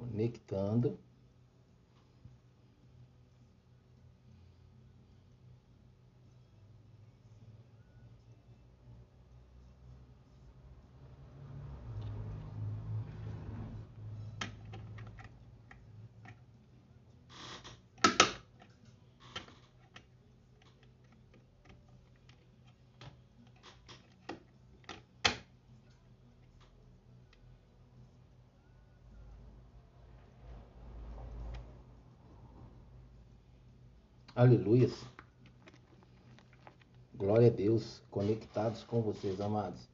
Conectando. Aleluias. Glória a Deus, conectados com vocês, amados.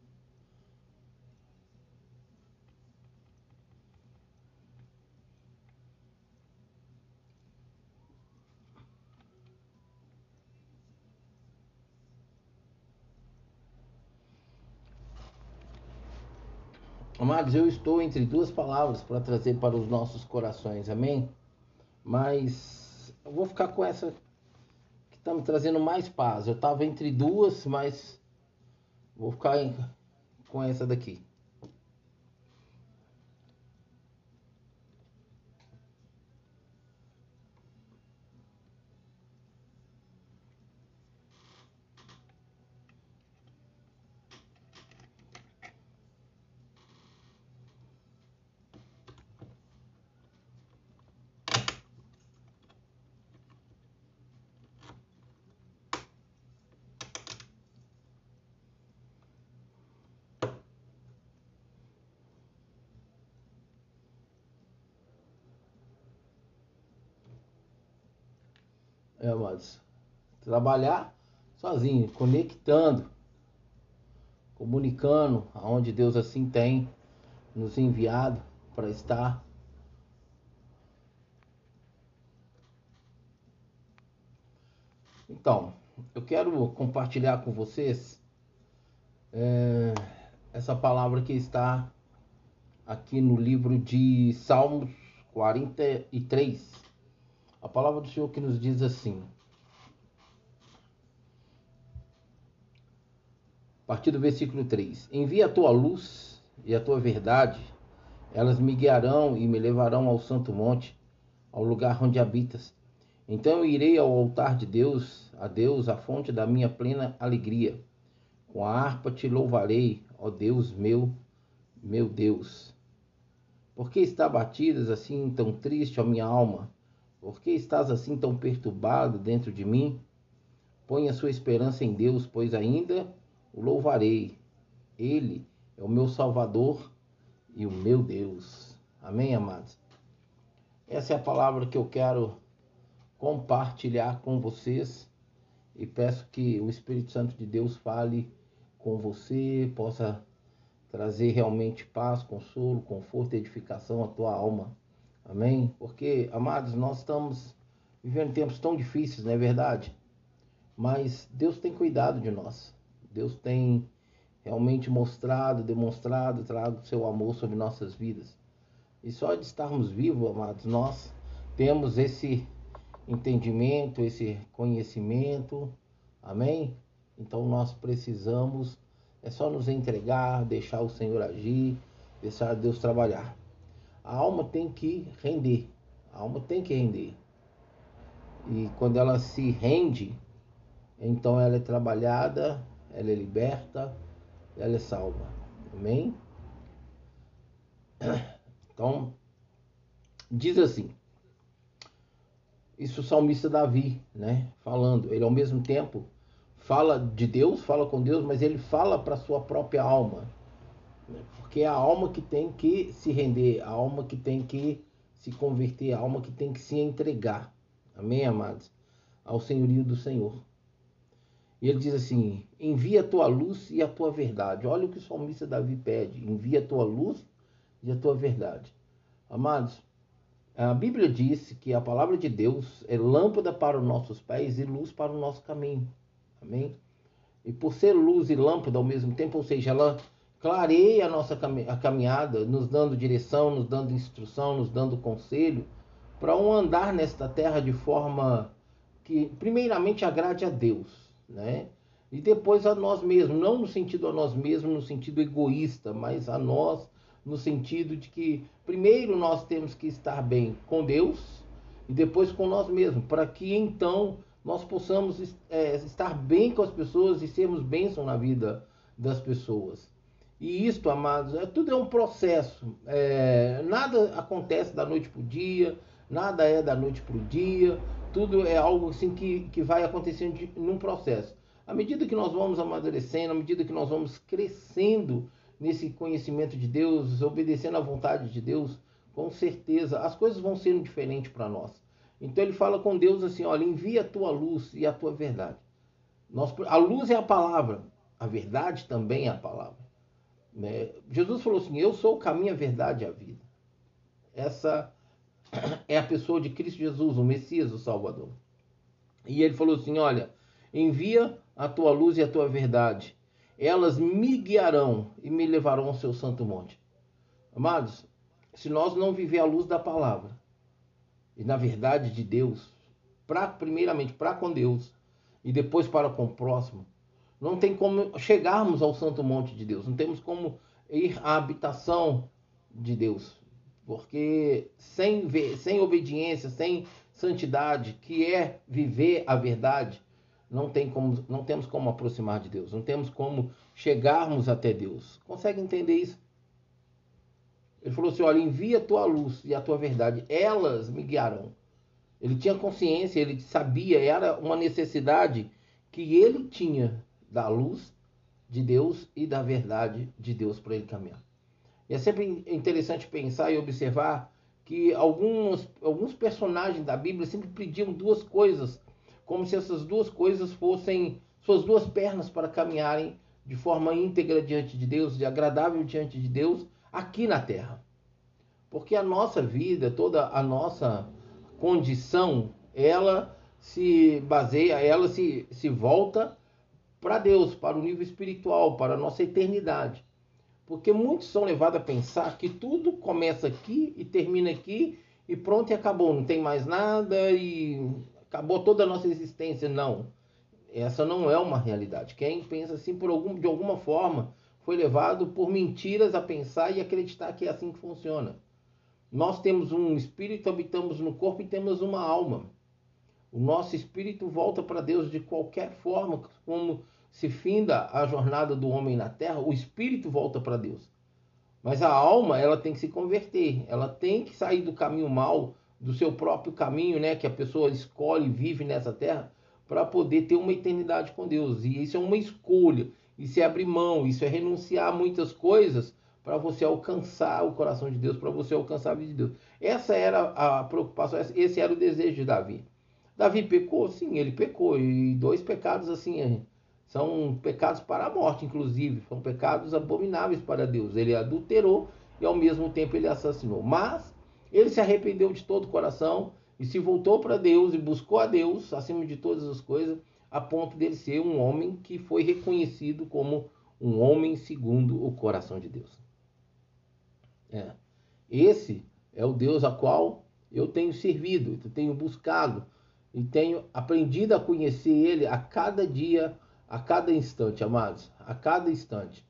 Amados, eu estou entre duas palavras para trazer para os nossos corações, amém? Mas eu vou ficar com essa tá me trazendo mais paz. Eu tava entre duas, mas vou ficar com essa daqui. Amados, trabalhar sozinho, conectando, comunicando aonde Deus assim tem nos enviado para estar. Então, eu quero compartilhar com vocês é, essa palavra que está aqui no livro de Salmos 43 a palavra do Senhor que nos diz assim. A partir do versículo 3: Envia a tua luz e a tua verdade, elas me guiarão e me levarão ao santo monte, ao lugar onde habitas. Então eu irei ao altar de Deus, a Deus, a fonte da minha plena alegria. Com a harpa te louvarei, ó Deus meu, meu Deus. Por que está batidas assim tão triste, ó minha alma? Por que estás assim tão perturbado dentro de mim? Põe a sua esperança em Deus, pois ainda o louvarei. Ele é o meu Salvador e o meu Deus. Amém, amados? Essa é a palavra que eu quero compartilhar com vocês e peço que o Espírito Santo de Deus fale com você, possa trazer realmente paz, consolo, conforto e edificação à tua alma. Amém? Porque, amados, nós estamos vivendo tempos tão difíceis, não é verdade? Mas Deus tem cuidado de nós. Deus tem realmente mostrado, demonstrado, trago seu amor sobre nossas vidas. E só de estarmos vivos, amados, nós temos esse entendimento, esse conhecimento. Amém? Então nós precisamos é só nos entregar, deixar o Senhor agir, deixar Deus trabalhar a alma tem que render. A alma tem que render. E quando ela se rende, então ela é trabalhada, ela é liberta, ela é salva. Amém? Então, diz assim. Isso o salmista Davi, né? Falando. Ele ao mesmo tempo fala de Deus, fala com Deus, mas ele fala para sua própria alma. Porque é a alma que tem que se render, a alma que tem que se converter, a alma que tem que se entregar. Amém, amados? Ao senhorio do Senhor. E ele diz assim: envia a tua luz e a tua verdade. Olha o que o salmista Davi pede: envia a tua luz e a tua verdade. Amados, a Bíblia diz que a palavra de Deus é lâmpada para os nossos pés e luz para o nosso caminho. Amém? E por ser luz e lâmpada ao mesmo tempo, ou seja, ela clareia a nossa caminhada, nos dando direção, nos dando instrução, nos dando conselho, para um andar nesta terra de forma que, primeiramente, agrade a Deus, né? E depois a nós mesmos, não no sentido a nós mesmos, no sentido egoísta, mas a nós no sentido de que primeiro nós temos que estar bem com Deus e depois com nós mesmos, para que então nós possamos é, estar bem com as pessoas e sermos bênção na vida das pessoas. E isto, amados, é, tudo é um processo. É, nada acontece da noite para o dia, nada é da noite para o dia, tudo é algo assim que, que vai acontecendo de, num processo. À medida que nós vamos amadurecendo, à medida que nós vamos crescendo nesse conhecimento de Deus, obedecendo à vontade de Deus, com certeza as coisas vão sendo diferentes para nós. Então ele fala com Deus assim: olha, envia a tua luz e a tua verdade. Nós, a luz é a palavra, a verdade também é a palavra. Né? Jesus falou assim: Eu sou o caminho, a verdade e a vida. Essa é a pessoa de Cristo Jesus, o Messias, o Salvador. E ele falou assim: Olha, envia a tua luz e a tua verdade. Elas me guiarão e me levarão ao seu santo monte. Amados, se nós não viver a luz da palavra e na verdade de Deus, pra, primeiramente para com Deus e depois para com o próximo, não tem como chegarmos ao santo monte de Deus, não temos como ir à habitação de Deus, porque sem, sem obediência, sem santidade, que é viver a verdade, não, tem como, não temos como aproximar de Deus, não temos como chegarmos até Deus. Consegue entender isso? Ele falou assim: olha, envia a tua luz e a tua verdade, elas me guiarão. Ele tinha consciência, ele sabia, era uma necessidade que ele tinha da luz de Deus e da verdade de Deus para ele caminhar. E é sempre interessante pensar e observar que alguns, alguns personagens da Bíblia sempre pediam duas coisas, como se essas duas coisas fossem suas duas pernas para caminharem de forma íntegra diante de Deus, de agradável diante de Deus, aqui na terra. Porque a nossa vida, toda a nossa condição, ela se baseia, ela se, se volta para Deus, para o nível espiritual, para a nossa eternidade. Porque muitos são levados a pensar que tudo começa aqui e termina aqui e pronto e acabou, não tem mais nada e acabou toda a nossa existência. Não. Essa não é uma realidade. Quem pensa assim por algum, de alguma forma foi levado por mentiras a pensar e acreditar que é assim que funciona. Nós temos um espírito, habitamos no corpo e temos uma alma. O nosso espírito volta para Deus de qualquer forma, como se finda a jornada do homem na terra, o espírito volta para Deus. Mas a alma, ela tem que se converter, ela tem que sair do caminho mal, do seu próprio caminho, né, que a pessoa escolhe e vive nessa terra, para poder ter uma eternidade com Deus. E isso é uma escolha, isso é abrir mão, isso é renunciar a muitas coisas para você alcançar o coração de Deus, para você alcançar a vida de Deus. Essa era a preocupação, esse era o desejo de Davi. Davi pecou? Sim, ele pecou. E dois pecados assim são pecados para a morte, inclusive. São pecados abomináveis para Deus. Ele adulterou e ao mesmo tempo ele assassinou. Mas ele se arrependeu de todo o coração e se voltou para Deus e buscou a Deus acima de todas as coisas, a ponto dele ser um homem que foi reconhecido como um homem segundo o coração de Deus. É. Esse é o Deus a qual eu tenho servido, eu tenho buscado e tenho aprendido a conhecer Ele a cada dia a cada instante, amados, a cada instante.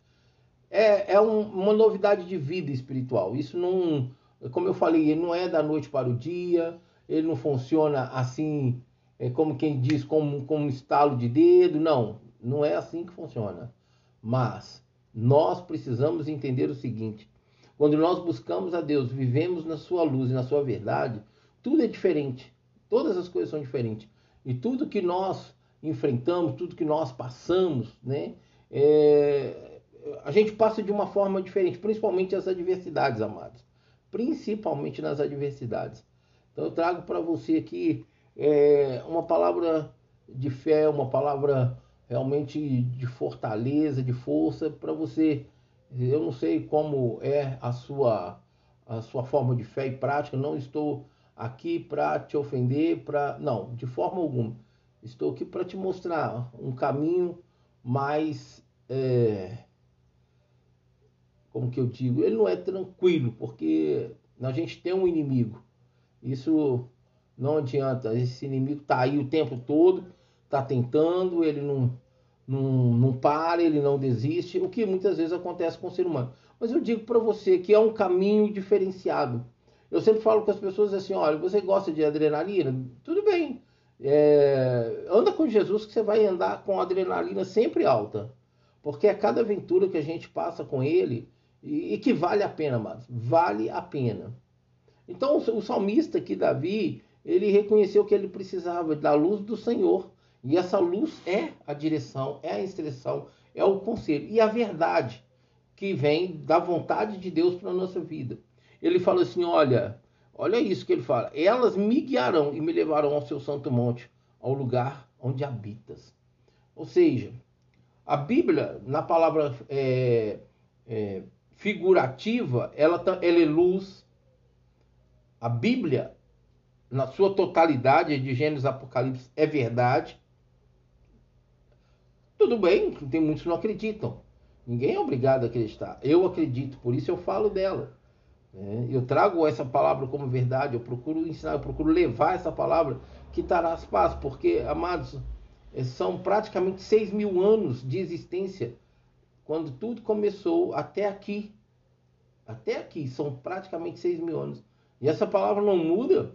É, é um, uma novidade de vida espiritual. Isso não, como eu falei, ele não é da noite para o dia, ele não funciona assim, é como quem diz, como, como um estalo de dedo. Não, não é assim que funciona. Mas nós precisamos entender o seguinte: quando nós buscamos a Deus, vivemos na sua luz e na sua verdade, tudo é diferente. Todas as coisas são diferentes. E tudo que nós enfrentamos, tudo que nós passamos, né? É, a gente passa de uma forma diferente, principalmente as adversidades, amados. Principalmente nas adversidades. Então eu trago para você aqui é, uma palavra de fé, uma palavra realmente de fortaleza, de força para você. Eu não sei como é a sua a sua forma de fé e prática, não estou aqui para te ofender, para não, de forma alguma. Estou aqui para te mostrar um caminho mais. É, como que eu digo? Ele não é tranquilo, porque a gente tem um inimigo. Isso não adianta. Esse inimigo está aí o tempo todo, está tentando, ele não, não, não para, ele não desiste, o que muitas vezes acontece com o ser humano. Mas eu digo para você que é um caminho diferenciado. Eu sempre falo com as pessoas assim: olha, você gosta de adrenalina? Tudo bem. É, anda com Jesus que você vai andar com adrenalina sempre alta. Porque é cada aventura que a gente passa com ele e, e que vale a pena, mas vale a pena. Então o, o salmista aqui, Davi, ele reconheceu que ele precisava da luz do Senhor. E essa luz é a direção, é a instrução, é o conselho e a verdade que vem da vontade de Deus para a nossa vida. Ele fala assim: olha, olha isso que ele fala. Elas me guiarão e me levarão ao seu santo monte, ao lugar onde habitas. Ou seja, a Bíblia, na palavra é, é, figurativa, ela, tá, ela é luz. A Bíblia, na sua totalidade, de Gênesis Apocalipse, é verdade. Tudo bem, tem muitos que não acreditam. Ninguém é obrigado a acreditar. Eu acredito, por isso eu falo dela. É, eu trago essa palavra como verdade, eu procuro ensinar, eu procuro levar essa palavra que as paz, porque, amados, é, são praticamente seis mil anos de existência quando tudo começou até aqui. Até aqui, são praticamente seis mil anos. E essa palavra não muda,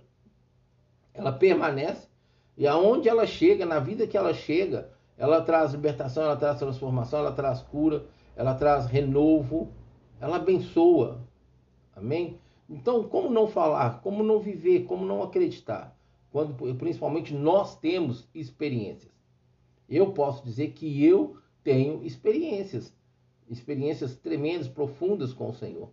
ela permanece. E aonde ela chega, na vida que ela chega, ela traz libertação, ela traz transformação, ela traz cura, ela traz renovo, ela abençoa. Amém? Então, como não falar, como não viver, como não acreditar? Quando principalmente nós temos experiências. Eu posso dizer que eu tenho experiências, experiências tremendas, profundas com o Senhor,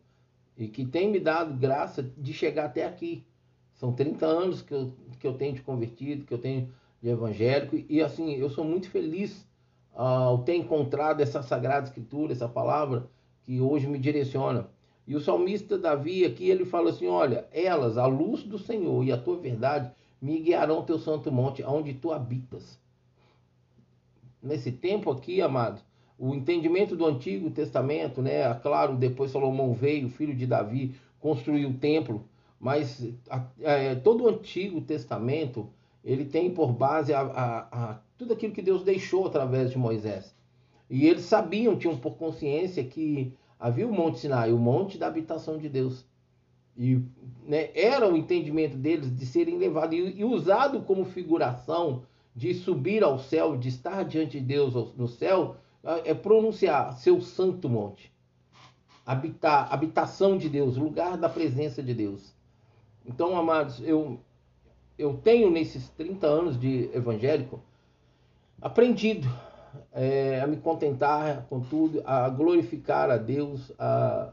e que tem me dado graça de chegar até aqui. São 30 anos que eu, que eu tenho de convertido, que eu tenho de evangélico, e assim, eu sou muito feliz ao ter encontrado essa sagrada escritura, essa palavra que hoje me direciona. E o salmista Davi aqui, ele fala assim, olha, elas, a luz do Senhor e a tua verdade, me guiarão teu santo monte, aonde tu habitas. Nesse tempo aqui, amados, o entendimento do Antigo Testamento, né? Claro, depois Salomão veio, filho de Davi, construiu o templo, mas é, todo o Antigo Testamento ele tem por base a, a, a, tudo aquilo que Deus deixou através de Moisés. E eles sabiam, tinham por consciência que havia o Monte Sinai, o monte da habitação de Deus. E né, era o entendimento deles de serem levados e, e usado como figuração de subir ao céu, de estar diante de Deus no céu, é pronunciar seu santo monte. Habitar, habitação de Deus, lugar da presença de Deus. Então, amados, eu eu tenho nesses 30 anos de evangélico aprendido é, a me contentar com tudo, a glorificar a Deus, a,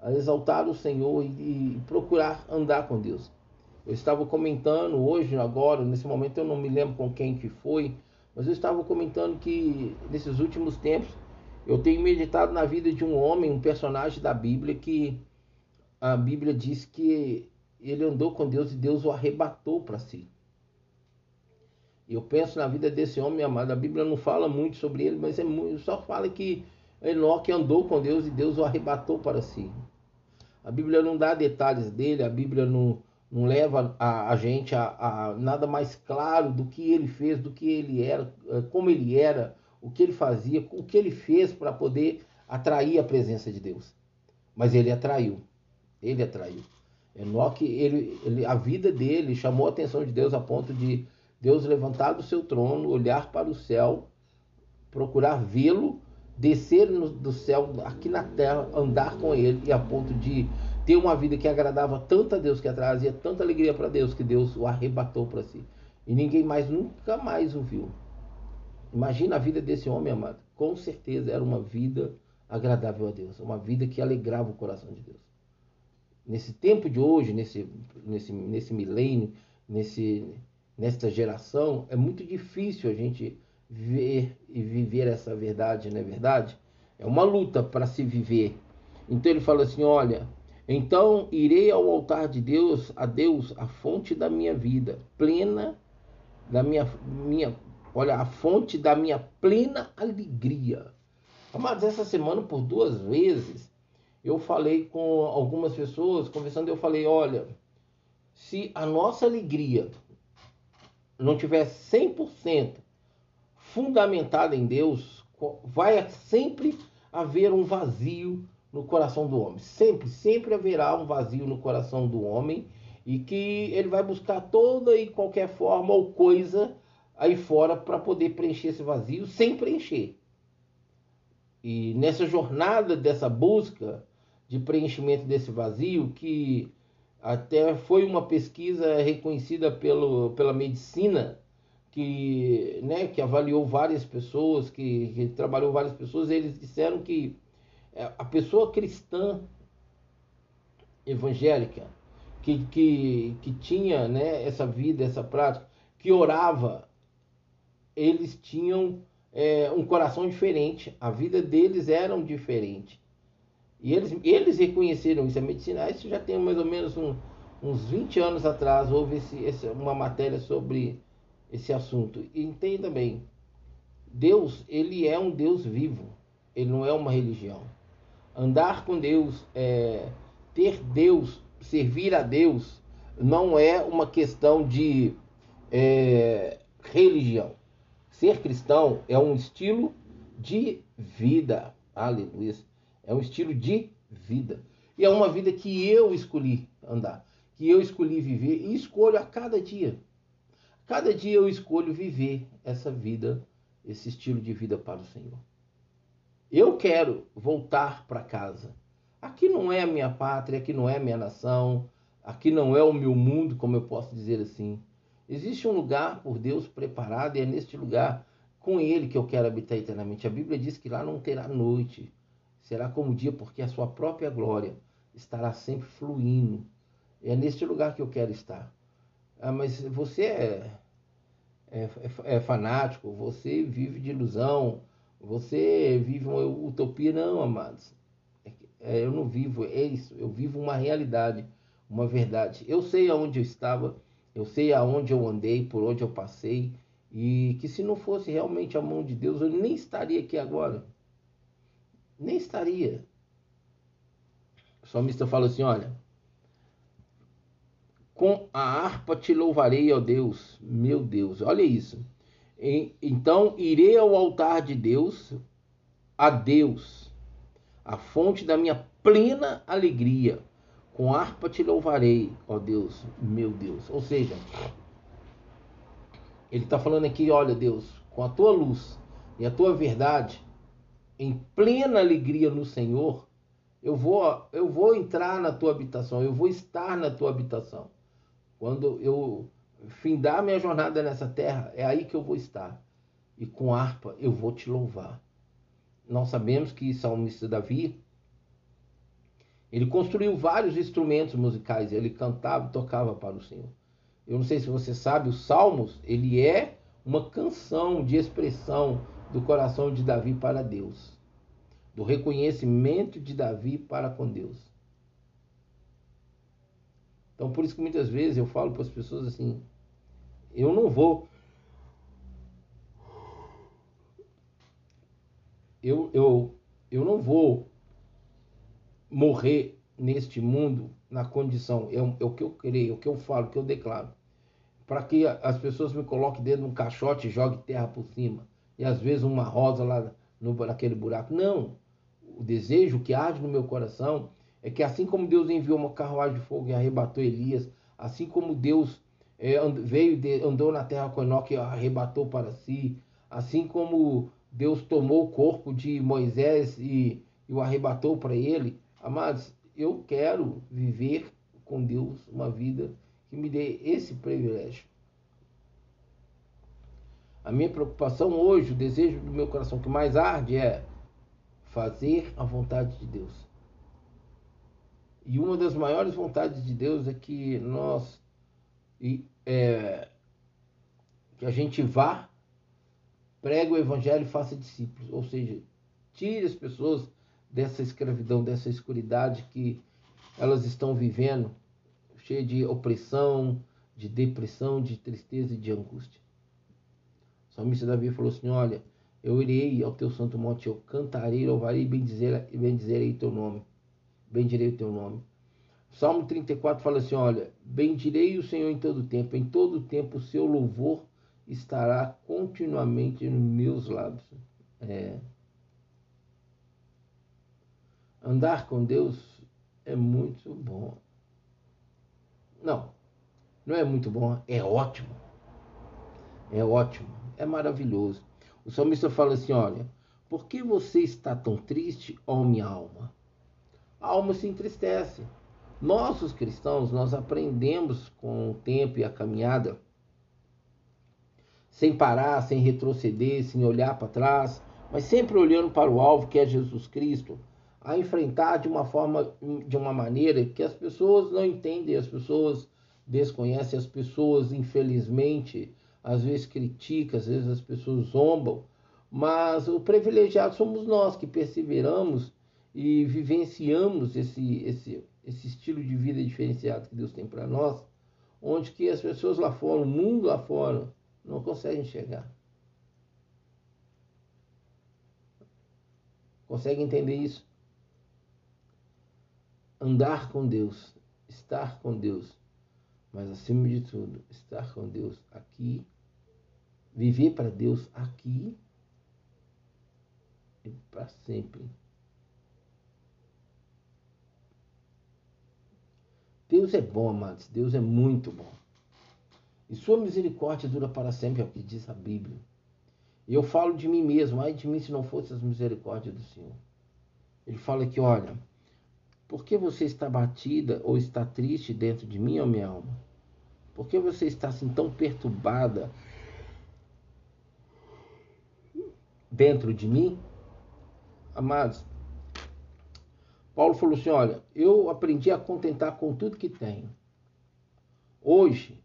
a exaltar o Senhor e, e, procurar andar com Deus. Eu estava comentando hoje, agora, nesse momento eu não me lembro com quem que foi, mas eu estava comentando que nesses últimos tempos eu tenho meditado na vida de um homem, um personagem da Bíblia que a Bíblia diz que ele andou com Deus e Deus o arrebatou para si. Eu penso na vida desse homem amado. A Bíblia não fala muito sobre ele, mas é muito, só fala que Enoque andou com Deus e Deus o arrebatou para si. A Bíblia não dá detalhes dele, a Bíblia não, não leva a, a gente a, a, nada mais claro do que ele fez, do que ele era, eh, como ele era, o que ele fazia, o que ele fez para poder atrair a presença de Deus. Mas ele atraiu. Ele atraiu. Enoque, ele, ele, a vida dele chamou a atenção de Deus a ponto de Deus levantar do seu trono, olhar para o céu, procurar vê-lo, descer no, do céu aqui na terra, andar com ele e a ponto de ter uma vida que agradava tanto a Deus, que trazia tanta alegria para Deus, que Deus o arrebatou para si. E ninguém mais, nunca mais o viu. Imagina a vida desse homem, amado. Com certeza era uma vida agradável a Deus, uma vida que alegrava o coração de Deus nesse tempo de hoje, nesse, nesse, nesse milênio, nesse, nesta geração, é muito difícil a gente ver e viver essa verdade, não é verdade? É uma luta para se viver. Então ele fala assim: olha, então irei ao altar de Deus, a Deus, a fonte da minha vida, plena da minha, minha olha, a fonte da minha plena alegria. Amados, essa semana por duas vezes eu falei com algumas pessoas, conversando, eu falei, olha, se a nossa alegria não tiver 100% fundamentada em Deus, vai sempre haver um vazio no coração do homem. Sempre, sempre haverá um vazio no coração do homem e que ele vai buscar toda e qualquer forma ou coisa aí fora para poder preencher esse vazio sem preencher. E nessa jornada dessa busca de preenchimento desse vazio, que até foi uma pesquisa reconhecida pelo, pela medicina, que, né, que avaliou várias pessoas, que, que trabalhou várias pessoas, eles disseram que é, a pessoa cristã evangélica que, que, que tinha né, essa vida, essa prática, que orava, eles tinham é, um coração diferente, a vida deles era diferente. E eles, eles reconheceram isso. A medicina, isso já tem mais ou menos um, uns 20 anos atrás, houve esse, esse, uma matéria sobre esse assunto. E entenda bem, Deus, ele é um Deus vivo, ele não é uma religião. Andar com Deus, é, ter Deus, servir a Deus, não é uma questão de é, religião. Ser cristão é um estilo de vida. Aleluia. É um estilo de vida. E é uma vida que eu escolhi andar, que eu escolhi viver e escolho a cada dia. Cada dia eu escolho viver essa vida, esse estilo de vida para o Senhor. Eu quero voltar para casa. Aqui não é a minha pátria, aqui não é a minha nação, aqui não é o meu mundo, como eu posso dizer assim. Existe um lugar por Deus preparado e é neste lugar com Ele que eu quero habitar eternamente. A Bíblia diz que lá não terá noite, será como dia, porque a sua própria glória estará sempre fluindo. É neste lugar que eu quero estar. Ah, mas você é, é, é, é fanático, você vive de ilusão, você vive uma utopia. Não, amados. É, eu não vivo, é isso. Eu vivo uma realidade, uma verdade. Eu sei aonde eu estava eu sei aonde eu andei, por onde eu passei, e que se não fosse realmente a mão de Deus, eu nem estaria aqui agora. Nem estaria. O salmista fala assim: olha, com a harpa te louvarei, ó Deus, meu Deus. Olha isso. Então irei ao altar de Deus, a Deus, a fonte da minha plena alegria. Com harpa te louvarei, ó Deus, meu Deus. Ou seja, ele está falando aqui, olha Deus, com a tua luz e a tua verdade, em plena alegria no Senhor, eu vou, eu vou entrar na tua habitação, eu vou estar na tua habitação. Quando eu findar minha jornada nessa terra, é aí que eu vou estar. E com harpa eu vou te louvar. Nós sabemos que salmista Davi, ele construiu vários instrumentos musicais, ele cantava e tocava para o Senhor. Eu não sei se você sabe, os Salmos, ele é uma canção de expressão do coração de Davi para Deus, do reconhecimento de Davi para com Deus. Então, por isso que muitas vezes eu falo para as pessoas assim: eu não vou. Eu, eu, eu não vou morrer neste mundo na condição, é, é, o que eu creio, é o que eu falo, é o que eu declaro, para que as pessoas me coloquem dentro de um caixote e joguem terra por cima, e às vezes uma rosa lá no, naquele buraco. Não! O desejo que arde no meu coração é que assim como Deus enviou uma carruagem de fogo e arrebatou Elias, assim como Deus é, veio, de, andou na terra com Enoque e arrebatou para si, assim como Deus tomou o corpo de Moisés e, e o arrebatou para ele, Amados, eu quero viver com Deus uma vida que me dê esse privilégio. A minha preocupação hoje, o desejo do meu coração que mais arde é fazer a vontade de Deus. E uma das maiores vontades de Deus é que nós é, que a gente vá, pregue o evangelho e faça discípulos, ou seja, tire as pessoas dessa escravidão, dessa escuridade que elas estão vivendo, cheia de opressão, de depressão, de tristeza e de angústia. O salmista Davi falou assim: Olha, eu irei ao teu santo monte, eu cantarei, louvarei e bendizer, bendizerei teu nome. Bendirei o teu nome. Salmo 34 fala assim: Olha, bendirei o Senhor em todo tempo, em todo tempo o seu louvor estará continuamente nos meus lábios. É, Andar com Deus é muito bom. Não, não é muito bom, é ótimo. É ótimo, é maravilhoso. O salmista fala assim: olha, por que você está tão triste, ó minha alma? A alma se entristece. Nós, os cristãos, nós aprendemos com o tempo e a caminhada, sem parar, sem retroceder, sem olhar para trás, mas sempre olhando para o alvo que é Jesus Cristo, a enfrentar de uma forma, de uma maneira que as pessoas não entendem, as pessoas desconhecem, as pessoas, infelizmente, às vezes criticam, às vezes as pessoas zombam, mas o privilegiado somos nós que perseveramos e vivenciamos esse, esse, esse estilo de vida diferenciado que Deus tem para nós, onde que as pessoas lá fora, o mundo lá fora, não conseguem chegar. Consegue entender isso? Andar com Deus, estar com Deus, mas acima de tudo, estar com Deus aqui, viver para Deus aqui e para sempre. Deus é bom, amados. Deus é muito bom. E sua misericórdia dura para sempre, é o que diz a Bíblia. E eu falo de mim mesmo, ai de mim se não fosse as misericórdias do Senhor. Ele fala que, olha, por que você está batida ou está triste dentro de mim, ó minha alma? Por que você está assim tão perturbada dentro de mim? Amados, Paulo falou assim: olha, eu aprendi a contentar com tudo que tenho. Hoje,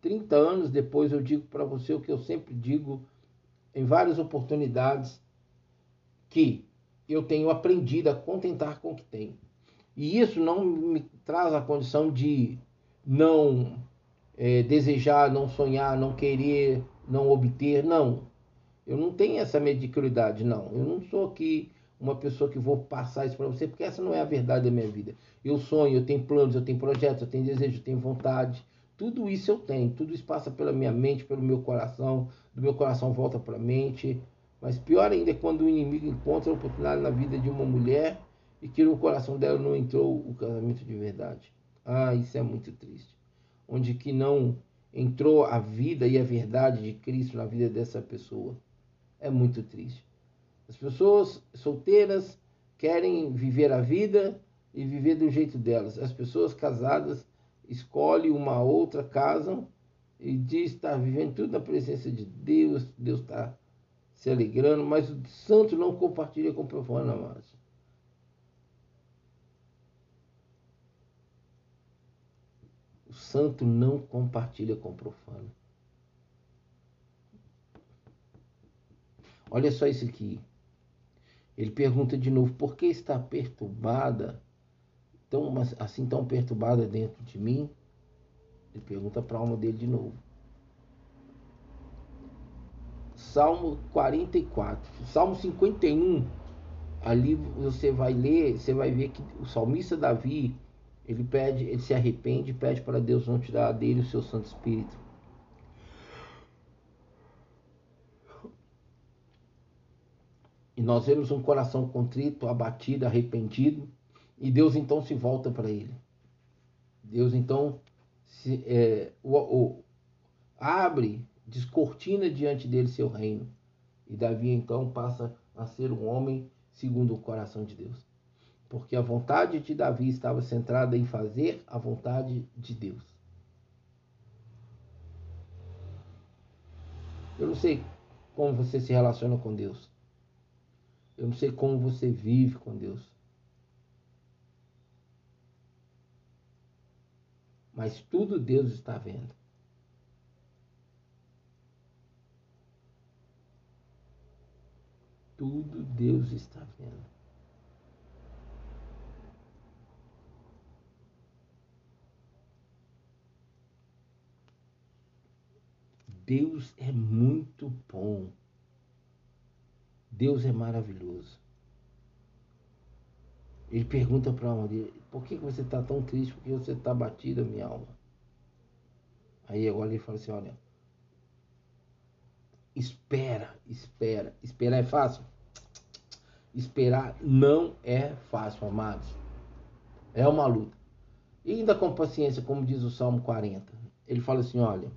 30 anos depois, eu digo para você o que eu sempre digo em várias oportunidades: que eu tenho aprendido a contentar com o que tenho. E isso não me traz a condição de não é, desejar, não sonhar, não querer, não obter. Não. Eu não tenho essa mediocridade, não. Eu não sou aqui uma pessoa que vou passar isso para você, porque essa não é a verdade da minha vida. Eu sonho, eu tenho planos, eu tenho projetos, eu tenho desejos, eu tenho vontade. Tudo isso eu tenho, tudo isso passa pela minha mente, pelo meu coração, do meu coração volta para a mente. Mas pior ainda é quando o inimigo encontra a oportunidade na vida de uma mulher e que no coração dela não entrou o casamento de verdade. Ah, isso é muito triste. Onde que não entrou a vida e a verdade de Cristo na vida dessa pessoa. É muito triste. As pessoas solteiras querem viver a vida e viver do jeito delas. As pessoas casadas escolhem uma outra, casam e diz estar vivendo tudo na presença de Deus, Deus está se alegrando, mas o santo não compartilha com o profano, amados. O santo não compartilha com o profano. Olha só isso aqui. Ele pergunta de novo: por que está perturbada, tão, assim tão perturbada dentro de mim? Ele pergunta para a alma dele de novo. Salmo 44, Salmo 51. Ali você vai ler, você vai ver que o salmista Davi, ele pede, ele se arrepende, pede para Deus não tirar dele o seu Santo Espírito. Nós vemos um coração contrito, abatido, arrependido, e Deus então se volta para ele. Deus então se, é, o, o, abre, descortina diante dele seu reino. E Davi então passa a ser um homem segundo o coração de Deus. Porque a vontade de Davi estava centrada em fazer a vontade de Deus. Eu não sei como você se relaciona com Deus. Eu não sei como você vive com Deus. Mas tudo Deus está vendo. Tudo Deus está vendo. Deus é muito bom. Deus é maravilhoso. Ele pergunta para a alma dele: Por que você está tão triste? Por que você está batida, minha alma? Aí agora ele fala assim: Olha, espera, espera. Esperar é fácil? Esperar não é fácil, amados. É uma luta. E ainda com paciência, como diz o Salmo 40. Ele fala assim: olha,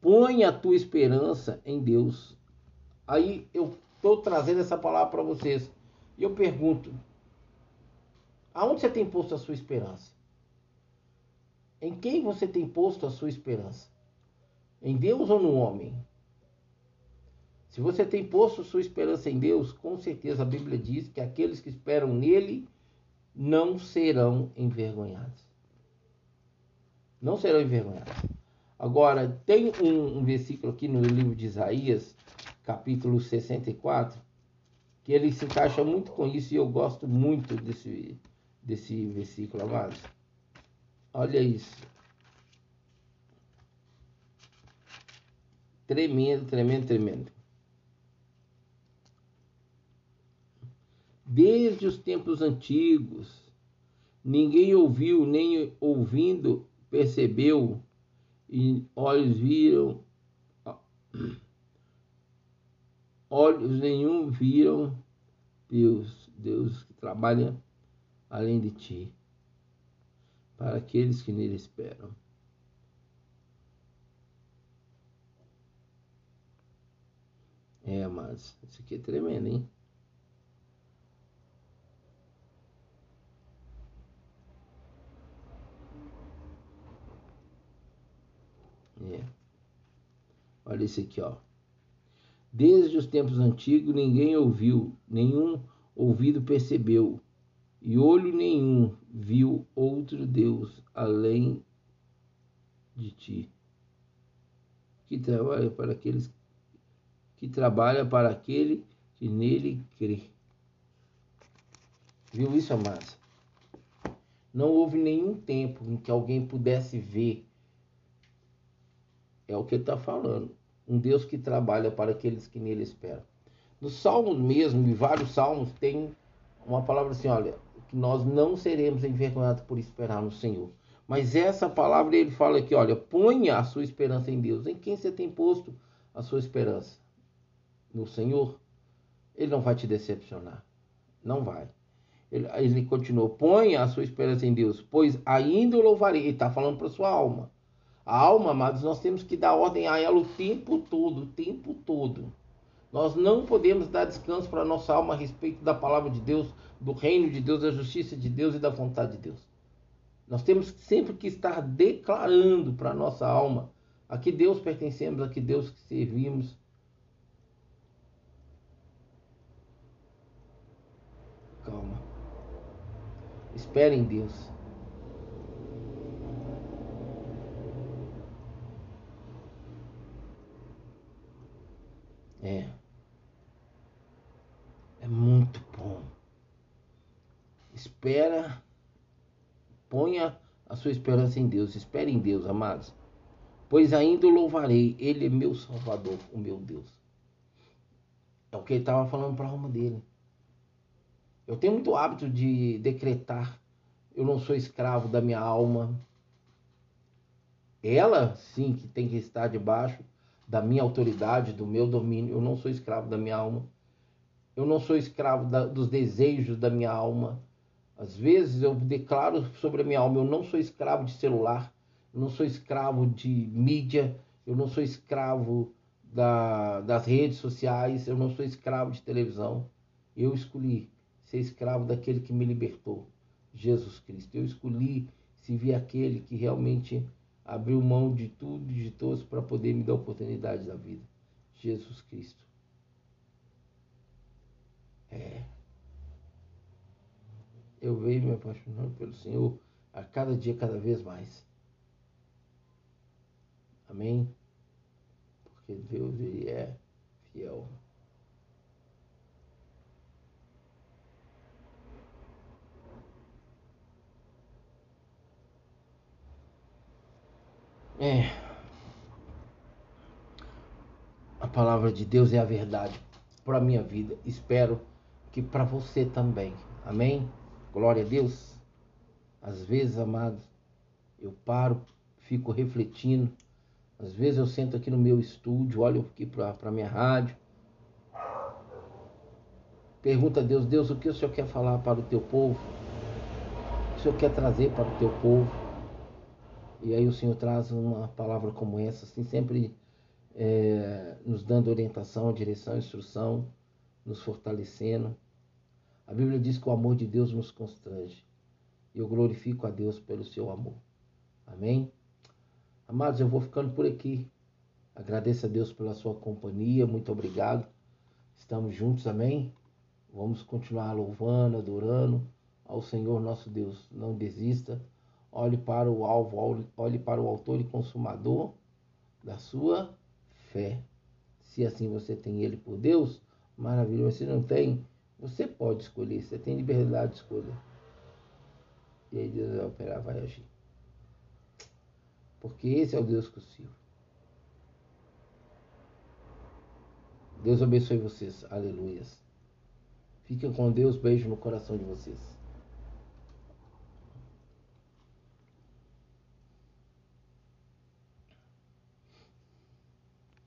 põe a tua esperança em Deus. Aí eu estou trazendo essa palavra para vocês. E eu pergunto: aonde você tem posto a sua esperança? Em quem você tem posto a sua esperança? Em Deus ou no homem? Se você tem posto sua esperança em Deus, com certeza a Bíblia diz que aqueles que esperam nele não serão envergonhados. Não serão envergonhados. Agora, tem um, um versículo aqui no livro de Isaías, capítulo 64, que ele se encaixa muito com isso e eu gosto muito desse, desse versículo, amados. Olha isso. Tremendo, tremendo, tremendo. Desde os tempos antigos, ninguém ouviu, nem ouvindo percebeu, e olhos viram, olhos nenhum viram Deus, Deus que trabalha além de ti para aqueles que nele esperam. É, mas isso aqui é tremendo, hein? É. Olha esse aqui, ó. Desde os tempos antigos ninguém ouviu, nenhum ouvido percebeu, e olho nenhum viu outro Deus além de ti, que trabalha para aqueles que trabalha para aquele que nele crê. Viu isso, amados? Não houve nenhum tempo em que alguém pudesse ver. É o que ele está falando. Um Deus que trabalha para aqueles que nele esperam. No Salmos mesmo, e vários salmos, tem uma palavra assim: olha, que nós não seremos envergonhados por esperar no Senhor. Mas essa palavra ele fala aqui, olha, ponha a sua esperança em Deus. Em quem você tem posto a sua esperança? No Senhor? Ele não vai te decepcionar. Não vai. Ele, ele continua, ponha a sua esperança em Deus, pois ainda o louvarei. Ele está falando para sua alma. A alma, amados, nós temos que dar ordem a ela o tempo todo, o tempo todo. Nós não podemos dar descanso para a nossa alma a respeito da palavra de Deus, do reino de Deus, da justiça de Deus e da vontade de Deus. Nós temos sempre que estar declarando para a nossa alma a que Deus pertencemos, a que Deus que servimos. Calma. Espere em Deus. É. É muito bom. Espera, ponha a sua esperança em Deus. Espere em Deus, amados. Pois ainda o louvarei. Ele é meu Salvador, o meu Deus. É o que ele estava falando para a alma dele. Eu tenho muito hábito de decretar. Eu não sou escravo da minha alma. Ela, sim, que tem que estar debaixo da minha autoridade, do meu domínio. Eu não sou escravo da minha alma. Eu não sou escravo da, dos desejos da minha alma. Às vezes eu declaro sobre a minha alma: eu não sou escravo de celular, eu não sou escravo de mídia, eu não sou escravo da, das redes sociais, eu não sou escravo de televisão. Eu escolhi ser escravo daquele que me libertou, Jesus Cristo. Eu escolhi servir aquele que realmente abriu mão de tudo e de todos para poder me dar a oportunidade da vida, Jesus Cristo. É. Eu venho me apaixonando pelo Senhor a cada dia, cada vez mais. Amém? Porque Deus ele é fiel. É. A palavra de Deus é a verdade para a minha vida. Espero que para você também. Amém? Glória a Deus. Às vezes, amados, eu paro, fico refletindo. Às vezes eu sento aqui no meu estúdio, olho aqui para a minha rádio. Pergunta a Deus, Deus, o que o Senhor quer falar para o teu povo? O Senhor quer trazer para o teu povo? E aí o Senhor traz uma palavra como essa, assim, sempre é, nos dando orientação, direção, instrução, nos fortalecendo. A Bíblia diz que o amor de Deus nos constrange. E eu glorifico a Deus pelo seu amor. Amém? Amados, eu vou ficando por aqui. Agradeço a Deus pela sua companhia. Muito obrigado. Estamos juntos, amém? Vamos continuar louvando, adorando ao Senhor nosso Deus. Não desista. Olhe para o alvo, olhe para o autor e consumador da sua fé. Se assim você tem ele por Deus, maravilha. Se não tem, você pode escolher. Você tem liberdade de escolha. E aí Deus vai operar, vai agir. Porque esse é o Deus que eu sirvo. Deus abençoe vocês. Aleluias. Fiquem com Deus. Beijo no coração de vocês.